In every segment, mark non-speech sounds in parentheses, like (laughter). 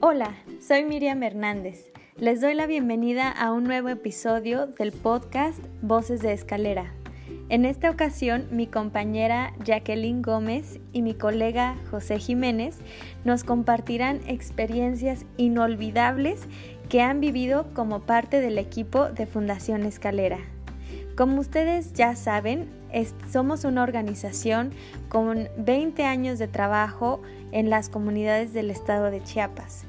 Hola, soy Miriam Hernández. Les doy la bienvenida a un nuevo episodio del podcast Voces de Escalera. En esta ocasión, mi compañera Jacqueline Gómez y mi colega José Jiménez nos compartirán experiencias inolvidables que han vivido como parte del equipo de Fundación Escalera. Como ustedes ya saben, somos una organización con 20 años de trabajo en las comunidades del estado de Chiapas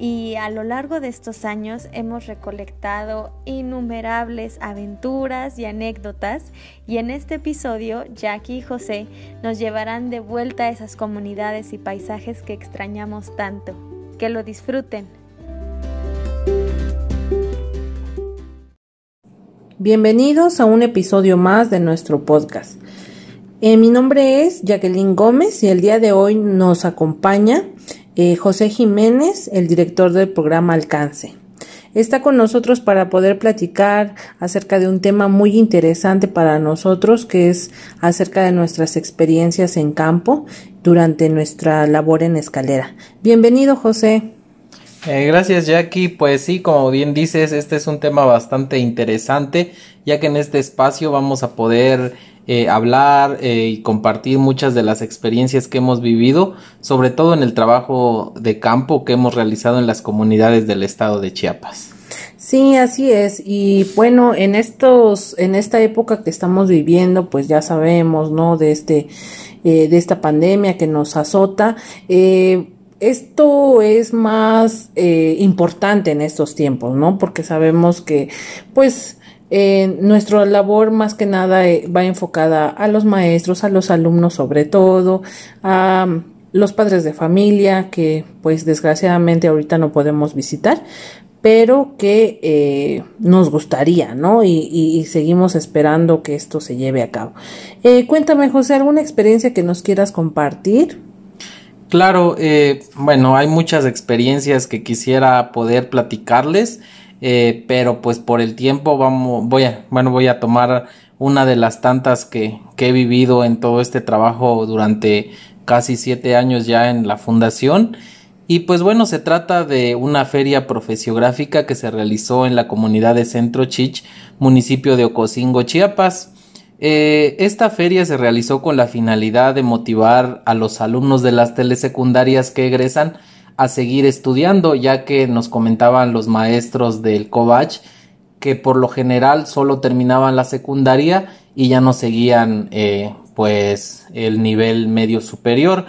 y a lo largo de estos años hemos recolectado innumerables aventuras y anécdotas y en este episodio Jackie y José nos llevarán de vuelta a esas comunidades y paisajes que extrañamos tanto. Que lo disfruten. Bienvenidos a un episodio más de nuestro podcast. Eh, mi nombre es Jacqueline Gómez y el día de hoy nos acompaña eh, José Jiménez, el director del programa Alcance. Está con nosotros para poder platicar acerca de un tema muy interesante para nosotros, que es acerca de nuestras experiencias en campo durante nuestra labor en escalera. Bienvenido, José. Eh, gracias Jackie, pues sí, como bien dices, este es un tema bastante interesante, ya que en este espacio vamos a poder eh, hablar eh, y compartir muchas de las experiencias que hemos vivido, sobre todo en el trabajo de campo que hemos realizado en las comunidades del estado de Chiapas. Sí, así es. Y bueno, en estos, en esta época que estamos viviendo, pues ya sabemos, ¿no? De este, de esta pandemia que nos azota. Esto es más importante en estos tiempos, ¿no? Porque sabemos que, pues, eh, nuestra labor más que nada eh, va enfocada a los maestros, a los alumnos sobre todo, a mm, los padres de familia que pues desgraciadamente ahorita no podemos visitar, pero que eh, nos gustaría, ¿no? Y, y, seguimos esperando que esto se lleve a cabo. Eh, cuéntame, José, ¿alguna experiencia que nos quieras compartir? Claro, eh, bueno, hay muchas experiencias que quisiera poder platicarles. Eh, pero pues por el tiempo vamos, voy a, bueno, voy a tomar una de las tantas que, que he vivido en todo este trabajo durante casi siete años ya en la fundación. Y pues bueno, se trata de una feria profesiográfica que se realizó en la comunidad de Centro Chich, municipio de Ocosingo, Chiapas. Eh, esta feria se realizó con la finalidad de motivar a los alumnos de las telesecundarias que egresan a seguir estudiando, ya que nos comentaban los maestros del Covach que por lo general solo terminaban la secundaria y ya no seguían eh, pues el nivel medio superior.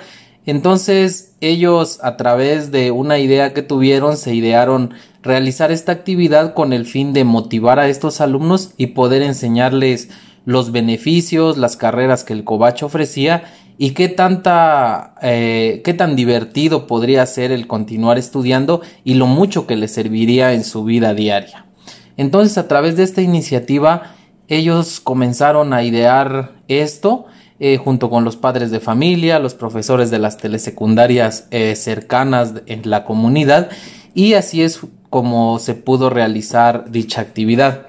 Entonces ellos a través de una idea que tuvieron se idearon realizar esta actividad con el fin de motivar a estos alumnos y poder enseñarles los beneficios, las carreras que el Covach ofrecía y qué tanta, eh, qué tan divertido podría ser el continuar estudiando y lo mucho que le serviría en su vida diaria. Entonces, a través de esta iniciativa, ellos comenzaron a idear esto eh, junto con los padres de familia, los profesores de las telesecundarias eh, cercanas en la comunidad y así es como se pudo realizar dicha actividad.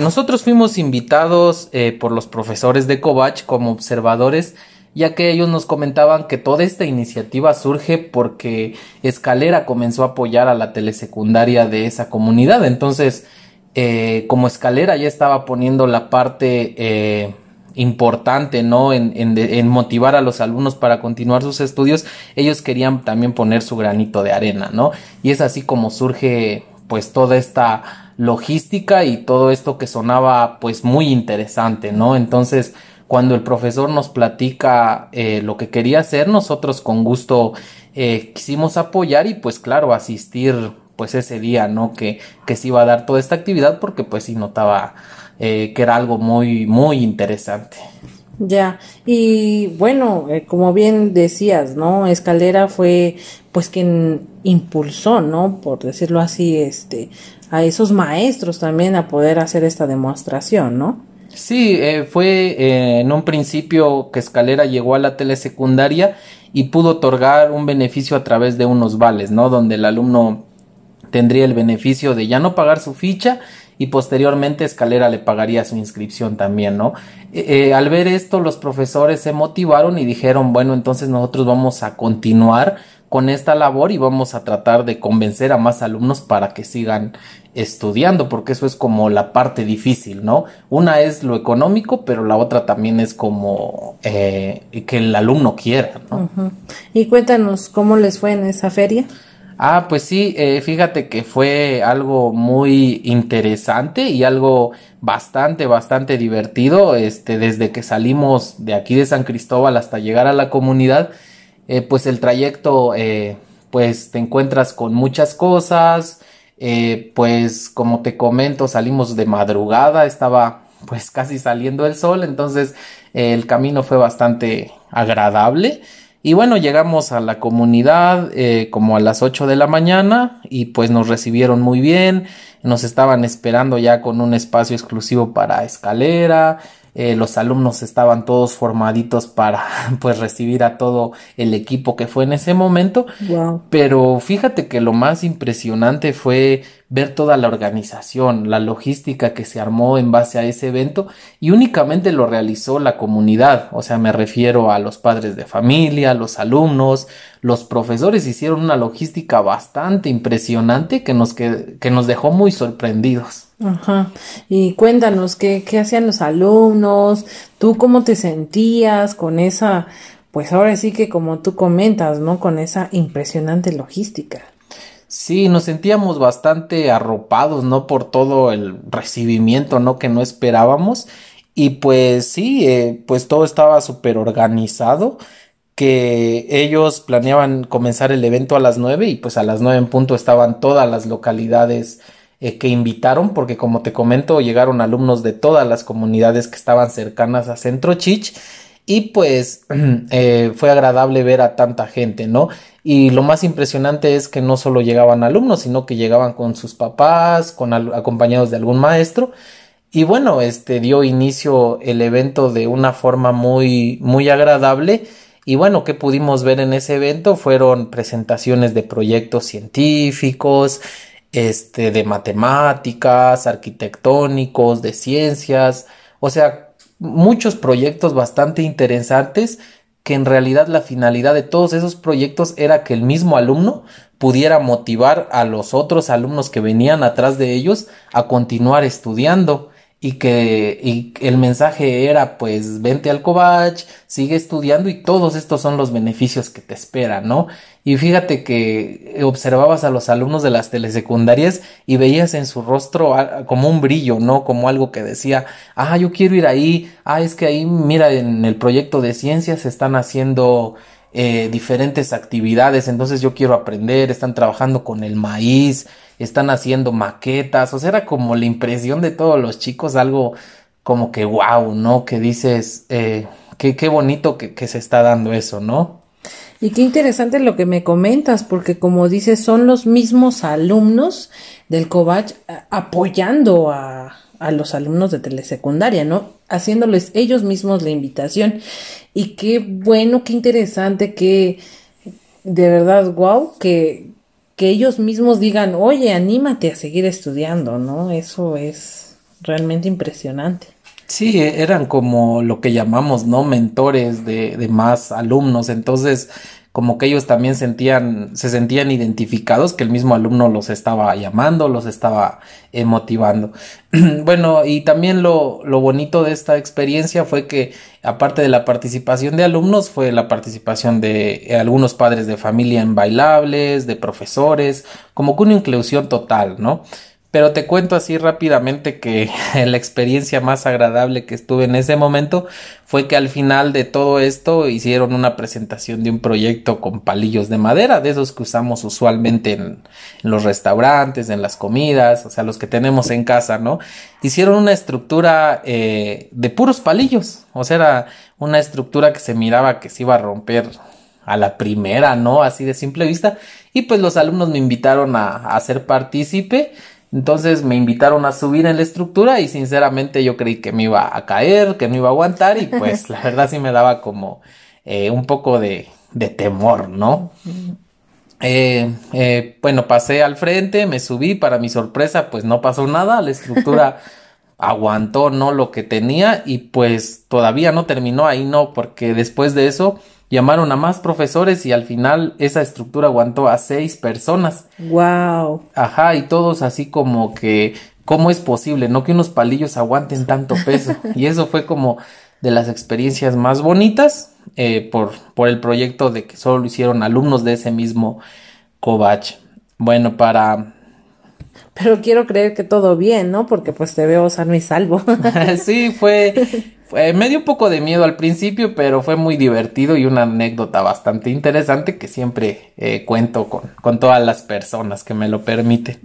Nosotros fuimos invitados por los profesores de Covach como observadores ya que ellos nos comentaban que toda esta iniciativa surge porque Escalera comenzó a apoyar a la telesecundaria de esa comunidad. Entonces, eh, como Escalera ya estaba poniendo la parte eh, importante, ¿no? En, en, motivar a los alumnos para continuar sus estudios, ellos querían también poner su granito de arena, ¿no? Y es así como surge pues toda esta logística y todo esto que sonaba pues muy interesante, ¿no? Entonces, cuando el profesor nos platica eh, lo que quería hacer, nosotros con gusto eh, quisimos apoyar y pues claro, asistir pues ese día, ¿no? Que, que se iba a dar toda esta actividad porque pues sí notaba eh, que era algo muy, muy interesante. Ya, y bueno, como bien decías, ¿no? Escalera fue pues quien impulsó, ¿no? Por decirlo así, este, a esos maestros también a poder hacer esta demostración, ¿no? Sí, eh, fue eh, en un principio que Escalera llegó a la telesecundaria y pudo otorgar un beneficio a través de unos vales, ¿no? Donde el alumno tendría el beneficio de ya no pagar su ficha y posteriormente Escalera le pagaría su inscripción también, ¿no? Eh, eh, al ver esto, los profesores se motivaron y dijeron, bueno, entonces nosotros vamos a continuar con esta labor y vamos a tratar de convencer a más alumnos para que sigan estudiando, porque eso es como la parte difícil, ¿no? Una es lo económico, pero la otra también es como eh, que el alumno quiera, ¿no? Y cuéntanos cómo les fue en esa feria. Ah, pues sí, eh, fíjate que fue algo muy interesante y algo bastante, bastante divertido. Este, desde que salimos de aquí de San Cristóbal hasta llegar a la comunidad, eh, pues el trayecto, eh, pues te encuentras con muchas cosas. pues como te comento, salimos de madrugada, estaba pues casi saliendo el sol, entonces el camino fue bastante agradable. Y bueno, llegamos a la comunidad eh, como a las 8 de la mañana y pues nos recibieron muy bien, nos estaban esperando ya con un espacio exclusivo para escalera, eh, los alumnos estaban todos formaditos para (laughs) pues recibir a todo el equipo que fue en ese momento. Pero fíjate que lo más impresionante fue ver toda la organización, la logística que se armó en base a ese evento y únicamente lo realizó la comunidad, o sea, me refiero a los padres de familia, los alumnos, los profesores hicieron una logística bastante impresionante que nos, que, que nos dejó muy sorprendidos. Ajá. Y cuéntanos qué, qué hacían los alumnos, tú cómo te sentías con esa, pues ahora sí que como tú comentas, ¿no? Con esa impresionante logística. Sí, nos sentíamos bastante arropados, ¿no? Por todo el recibimiento, ¿no? Que no esperábamos. Y pues sí, eh, pues todo estaba súper organizado que ellos planeaban comenzar el evento a las nueve y pues a las nueve en punto estaban todas las localidades eh, que invitaron, porque como te comento, llegaron alumnos de todas las comunidades que estaban cercanas a Centro Chich y pues (clears throat) eh, fue agradable ver a tanta gente, ¿no? Y lo más impresionante es que no solo llegaban alumnos, sino que llegaban con sus papás, con acompañados de algún maestro. Y bueno, este dio inicio el evento de una forma muy, muy agradable. Y bueno, ¿qué pudimos ver en ese evento? Fueron presentaciones de proyectos científicos, este, de matemáticas, arquitectónicos, de ciencias, o sea, muchos proyectos bastante interesantes que en realidad la finalidad de todos esos proyectos era que el mismo alumno pudiera motivar a los otros alumnos que venían atrás de ellos a continuar estudiando y que y el mensaje era pues vente al Covach, sigue estudiando y todos estos son los beneficios que te esperan, ¿no? Y fíjate que observabas a los alumnos de las telesecundarias y veías en su rostro como un brillo, ¿no? Como algo que decía, ah, yo quiero ir ahí, ah, es que ahí, mira, en el proyecto de ciencias están haciendo eh, diferentes actividades, entonces yo quiero aprender, están trabajando con el maíz, están haciendo maquetas, o sea, era como la impresión de todos los chicos, algo como que wow, ¿no? Que dices, eh, qué, qué bonito que, que se está dando eso, ¿no? Y qué interesante lo que me comentas, porque como dices, son los mismos alumnos del COVACH eh, apoyando a, a los alumnos de telesecundaria, ¿no? Haciéndoles ellos mismos la invitación. Y qué bueno, qué interesante, que de verdad, wow, que, que ellos mismos digan, oye, anímate a seguir estudiando, ¿no? Eso es realmente impresionante. Sí, eran como lo que llamamos, ¿no? Mentores de, de más alumnos. Entonces, como que ellos también sentían, se sentían identificados, que el mismo alumno los estaba llamando, los estaba eh, motivando. (clears throat) bueno, y también lo, lo bonito de esta experiencia fue que, aparte de la participación de alumnos, fue la participación de eh, algunos padres de familia en bailables, de profesores, como que una inclusión total, ¿no? Pero te cuento así rápidamente que (laughs) la experiencia más agradable que estuve en ese momento fue que al final de todo esto hicieron una presentación de un proyecto con palillos de madera, de esos que usamos usualmente en, los restaurantes, en las comidas, o sea, los que tenemos en casa, ¿no? Hicieron una estructura eh, de puros palillos, o sea, era una estructura que se miraba que se iba a romper a la primera, ¿no? Así de simple vista. Y pues los alumnos me invitaron a, a ser partícipe entonces me invitaron a subir en la estructura y sinceramente yo creí que me iba a caer, que no iba a aguantar y pues (laughs) la verdad sí me daba como eh, un poco de, de temor, ¿no? eh, eh, bueno, pasé al frente, me subí, para mi sorpresa, pues no pasó nada, la estructura (laughs) aguantó, ¿no? Lo que tenía y pues todavía no terminó ahí, no, porque después de eso llamaron a más profesores y al final esa estructura aguantó a seis personas. Wow. Ajá, y todos así como que, ¿cómo es posible, no? Que unos palillos aguanten tanto peso. y eso fue como de las experiencias más bonitas eh, por, por el proyecto de que solo lo hicieron alumnos de ese mismo Covach. Bueno, para... Pero quiero creer que todo bien, ¿no? Porque pues te veo sano y salvo. (laughs) sí, fue, fue... Me dio un poco de miedo al principio, pero fue muy divertido y una anécdota bastante interesante que siempre eh, cuento con, con, todas las personas que me lo permiten.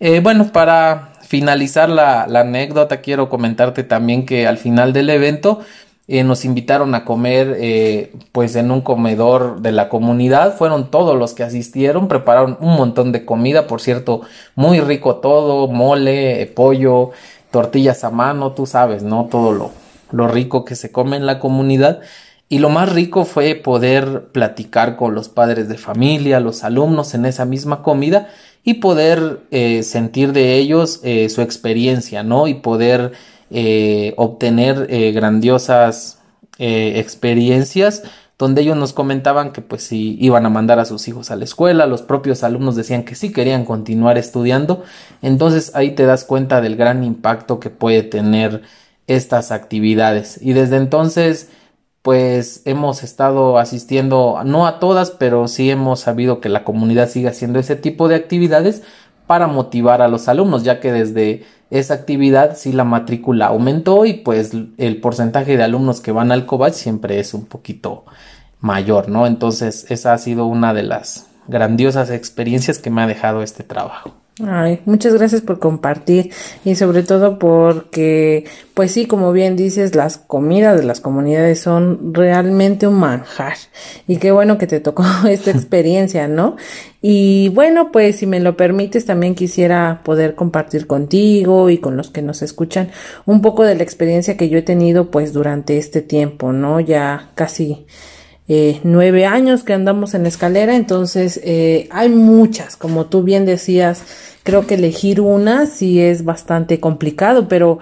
Eh, bueno, para finalizar la, la anécdota, quiero comentarte también que al final del evento eh, nos invitaron a comer pues en un comedor de la comunidad fueron todos los que asistieron prepararon un montón de comida por cierto muy rico todo mole pollo tortillas a mano tú sabes no todo lo, lo rico que se come en la comunidad. Y lo más rico fue poder platicar con los padres de familia los alumnos en esa misma comida y poder sentir de ellos su experiencia no y poder eh, obtener eh, grandiosas eh, experiencias donde ellos nos comentaban que pues si iban a mandar a sus hijos a la escuela, los propios alumnos decían que sí querían continuar estudiando, entonces ahí te das cuenta del gran impacto que puede tener estas actividades y desde entonces pues hemos estado asistiendo no a todas, pero sí hemos sabido que la comunidad sigue haciendo ese tipo de actividades para motivar a los alumnos, ya que desde esa actividad si la matrícula aumentó y pues el porcentaje de alumnos que van al COVAC siempre es un poquito mayor, ¿no? Entonces esa ha sido una de las grandiosas experiencias que me ha dejado este trabajo. Ay, muchas gracias por compartir y sobre todo porque, pues sí, como bien dices, las comidas de las comunidades son realmente un manjar y qué bueno que te tocó (laughs) esta (laughs) experiencia, ¿no? Y bueno, pues si me lo permites, también quisiera poder compartir contigo y con los que nos escuchan un poco de la experiencia que yo he tenido pues durante este tiempo, ¿no? Ya casi eh, nueve años que andamos en escalera, entonces eh, hay muchas, como tú bien decías, creo que elegir una sí es bastante complicado, pero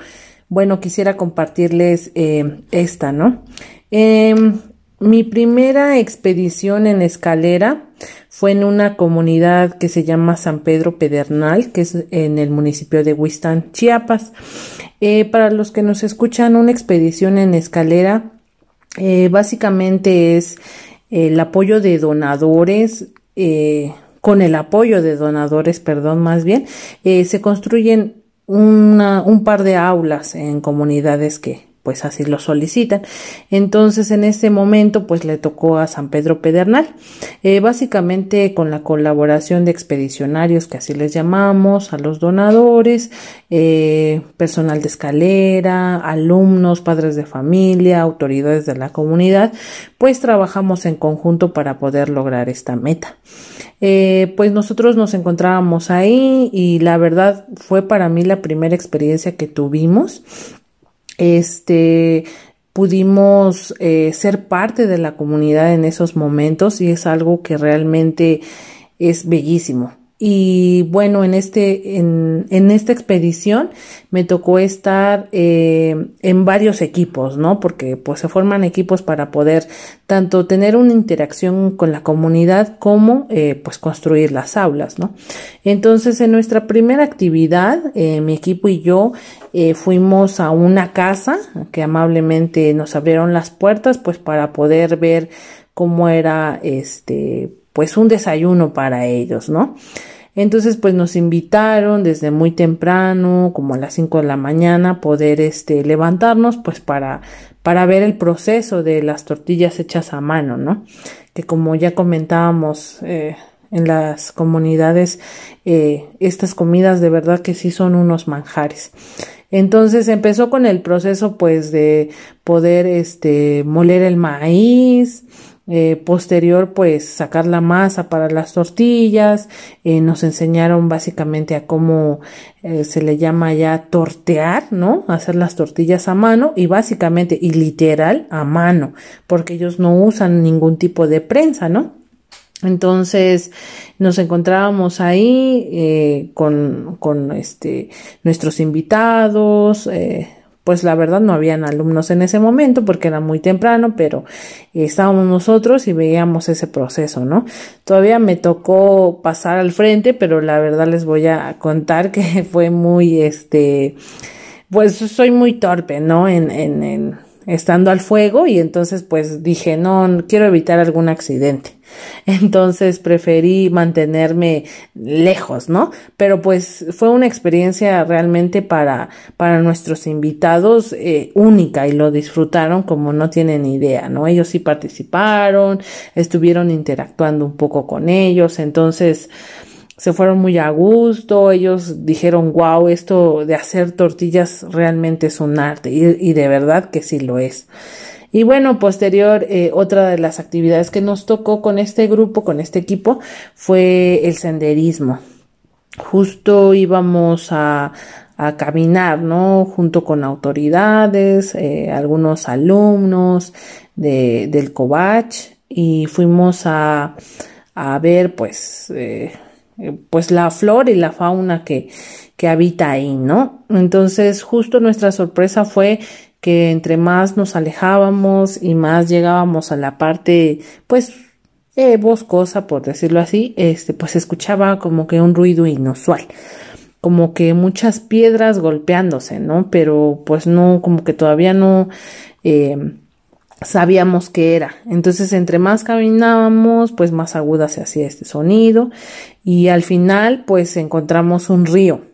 bueno, quisiera compartirles eh, esta, ¿no? Em, mi primera expedición en escalera fue en una comunidad que se llama San Pedro Pedernal, que es en el municipio de Huistán, Chiapas. para los que nos escuchan, una expedición en escalera eh, básicamente es el apoyo de donadores, eh, con el apoyo de donadores, perdón, más bien, eh, se construyen una, un par de aulas en comunidades que pues así lo solicitan. Entonces en ese momento pues le tocó a San Pedro Pedernal, eh, básicamente con la colaboración de expedicionarios que así les llamamos, a los donadores, eh, personal de escalera, alumnos, padres de familia, autoridades de la comunidad, pues trabajamos en conjunto para poder lograr esta meta. Eh, pues nosotros nos encontrábamos ahí y la verdad fue para mí la primera experiencia que tuvimos este, pudimos eh, ser parte de la comunidad en esos momentos y es algo que realmente es bellísimo. Y bueno, en este, en, en esta expedición me tocó estar eh, en varios equipos, ¿no? Porque pues se forman equipos para poder tanto tener una interacción con la comunidad como eh, pues construir las aulas, ¿no? Entonces en nuestra primera actividad, eh, mi equipo y yo eh, fuimos a una casa que amablemente nos abrieron las puertas pues para poder ver cómo era este pues un desayuno para ellos, ¿no? Entonces, pues nos invitaron desde muy temprano, como a las 5 de la mañana, poder este levantarnos, pues para, para ver el proceso de las tortillas hechas a mano, ¿no? Que como ya comentábamos, eh, en las comunidades, eh, estas comidas de verdad que sí son unos manjares. Entonces empezó con el proceso pues de poder este moler el maíz, eh, posterior pues sacar la masa para las tortillas eh, nos enseñaron básicamente a cómo eh, se le llama ya tortear no hacer las tortillas a mano y básicamente y literal a mano porque ellos no usan ningún tipo de prensa no Entonces nos encontrábamos ahí eh, con, con este, nuestros invitados, eh, pues la verdad no habían alumnos en ese momento porque era muy temprano, pero estábamos nosotros y veíamos ese proceso, ¿no? Todavía me tocó pasar al frente, pero la verdad les voy a contar que (laughs) fue muy, este, pues soy muy torpe, ¿no? En, en, en estando al fuego y entonces pues dije, no, quiero evitar algún accidente. Entonces preferí mantenerme lejos, ¿no? Pero pues fue una experiencia realmente para, para nuestros invitados eh, única y lo disfrutaron como no tienen idea, ¿no? Ellos sí participaron, estuvieron interactuando un poco con ellos, entonces se fueron muy a gusto, ellos dijeron, wow, esto de hacer tortillas realmente es un arte y, y de verdad que sí lo es. Y bueno, posterior, eh, otra de las actividades que nos tocó con este grupo, con este equipo, fue el senderismo. Justo íbamos a, a caminar, ¿no? Junto con autoridades, eh, algunos alumnos de, del COVACH y fuimos a, a ver, pues, eh, pues la flora y la fauna que, que habita ahí, ¿no? Entonces, justo nuestra sorpresa fue que entre más nos alejábamos y más llegábamos a la parte, pues, eh, boscosa, por decirlo así, este, pues escuchaba como que un ruido inusual, como que muchas piedras golpeándose, ¿no? Pero pues no, como que todavía no eh, sabíamos qué era. Entonces, entre más caminábamos, pues más aguda se hacía este sonido y al final, pues encontramos un río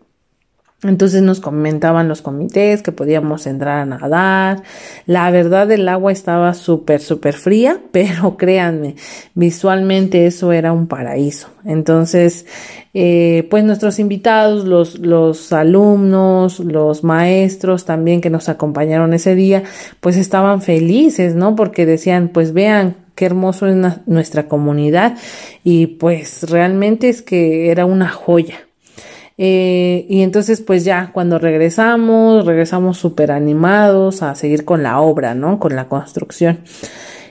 entonces nos comentaban los comités que podíamos entrar a nadar. La verdad el agua estaba súper, súper fría, (laughs) pero créanme, visualmente eso era un paraíso. Entonces, eh, pues nuestros invitados, los, los alumnos, los maestros también que nos acompañaron ese día, pues estaban felices, ¿no? Porque decían, pues vean, qué hermoso es nuestra comunidad y pues realmente es que era una joya. Eh, y entonces pues ya cuando regresamos, regresamos súper animados a seguir con la obra, ¿no? Con la construcción.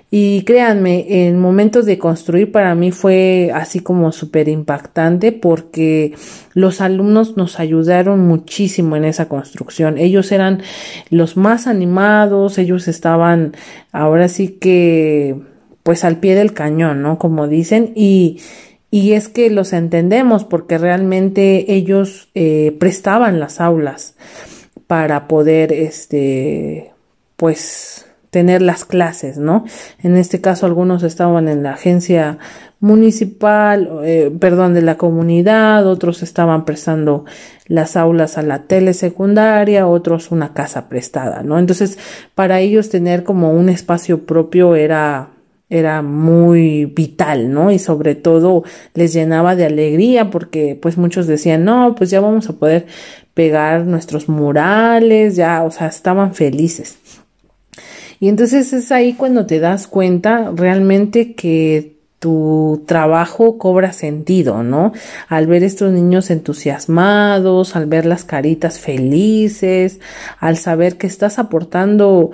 Y créanme, el momento de construir para mí fue así como súper impactante porque los alumnos nos ayudaron muchísimo en esa construcción. Ellos eran los más animados, ellos estaban ahora sí que pues al pie del cañón, ¿no? Como dicen, y, y es que los entendemos porque realmente ellos eh, prestaban las aulas para poder, este, pues, tener las clases, ¿no? En este caso algunos estaban en la agencia municipal, eh, perdón, de la comunidad, otros estaban prestando las aulas a la telesecundaria, otros una casa prestada, ¿no? Entonces, para ellos tener como un espacio propio era era muy vital, ¿no? Y sobre todo les llenaba de alegría porque pues muchos decían, no, pues ya vamos a poder pegar nuestros murales, ya, o sea, estaban felices. Y entonces es ahí cuando te das cuenta realmente que tu trabajo cobra sentido, ¿no? Al ver estos niños entusiasmados, al ver las caritas felices, al saber que estás aportando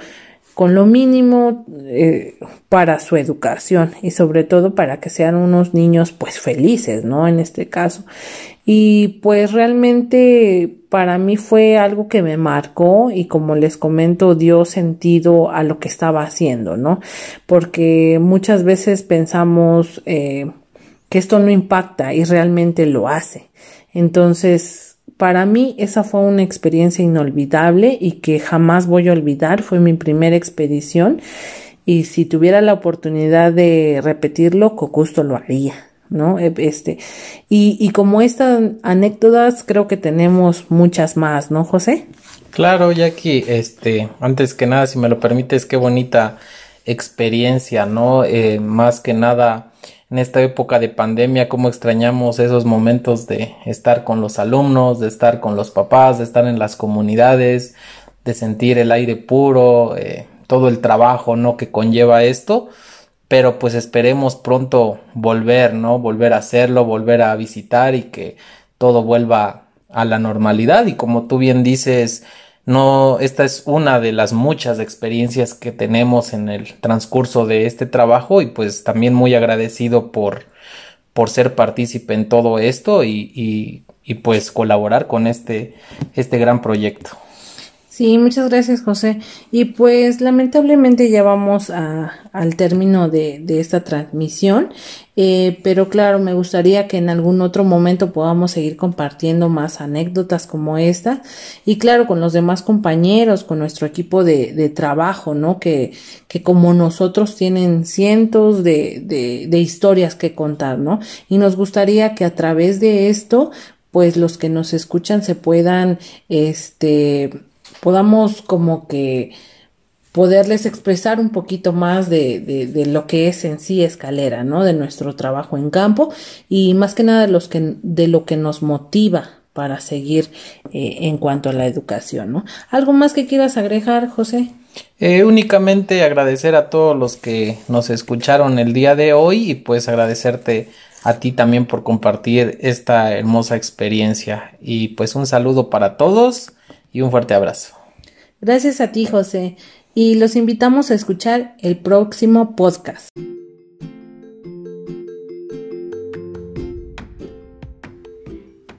con lo mínimo eh, para su educación y sobre todo para que sean unos niños pues felices, ¿no? En este caso. Y pues realmente para mí fue algo que me marcó y como les comento dio sentido a lo que estaba haciendo, ¿no? Porque muchas veces pensamos eh, que esto no impacta y realmente lo hace. Entonces, para mí esa fue una experiencia inolvidable y que jamás voy a olvidar. Fue mi primera expedición y si tuviera la oportunidad de repetirlo, con gusto lo haría. ¿no? E, este, y, y como estas anécdotas, creo que tenemos muchas más, ¿no, José? Claro, Jackie, este, antes que nada, si me lo permites, qué bonita experiencia, ¿no? Eh, más que nada, en esta época de pandemia, cómo extrañamos esos momentos de estar con los alumnos, de estar con los papás, de estar en las comunidades, de sentir el aire puro, eh, todo el trabajo, ¿no? Que conlleva esto. Pero pues esperemos pronto volver, ¿no? Volver a hacerlo, volver a visitar y que todo vuelva a la normalidad. Y como tú bien dices, no, esta es una de las muchas experiencias que tenemos en el transcurso de este trabajo y pues también muy agradecido por, por ser partícipe en todo esto y, y, pues colaborar con este, este gran proyecto. Sí, muchas gracias José. Y pues lamentablemente ya vamos a, al término de, de esta transmisión, eh, pero claro, me gustaría que en algún otro momento podamos seguir compartiendo más anécdotas como esta y claro, con los demás compañeros, con nuestro equipo de, de trabajo, ¿no? Que, que como nosotros tienen cientos de, de, de historias que contar, ¿no? Y nos gustaría que a través de esto, pues los que nos escuchan se puedan, este, podamos como que poderles expresar un poquito más de, de, lo que es en sí escalera, ¿no? De nuestro trabajo en campo y más que nada de, los que, de lo que nos motiva para seguir eh, en cuanto a la educación, ¿no? ¿Algo más que quieras agregar, José? Eh, únicamente agradecer a todos los que nos escucharon el día de hoy y pues agradecerte a ti también por compartir esta hermosa experiencia y pues un saludo para todos y un fuerte abrazo. Gracias a ti, José, y los invitamos a escuchar el próximo podcast.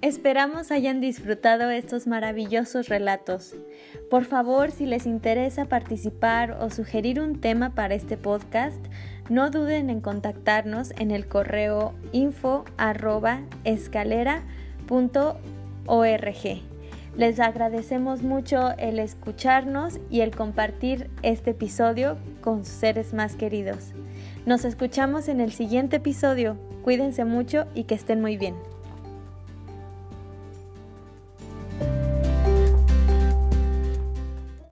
Esperamos hayan disfrutado estos maravillosos relatos. Por favor, si les interesa participar o sugerir un tema para este podcast, no duden en contactarnos en el correo info les agradecemos mucho el escucharnos y el compartir este episodio con sus seres más queridos. Nos escuchamos en el siguiente episodio. Cuídense mucho y que estén muy bien.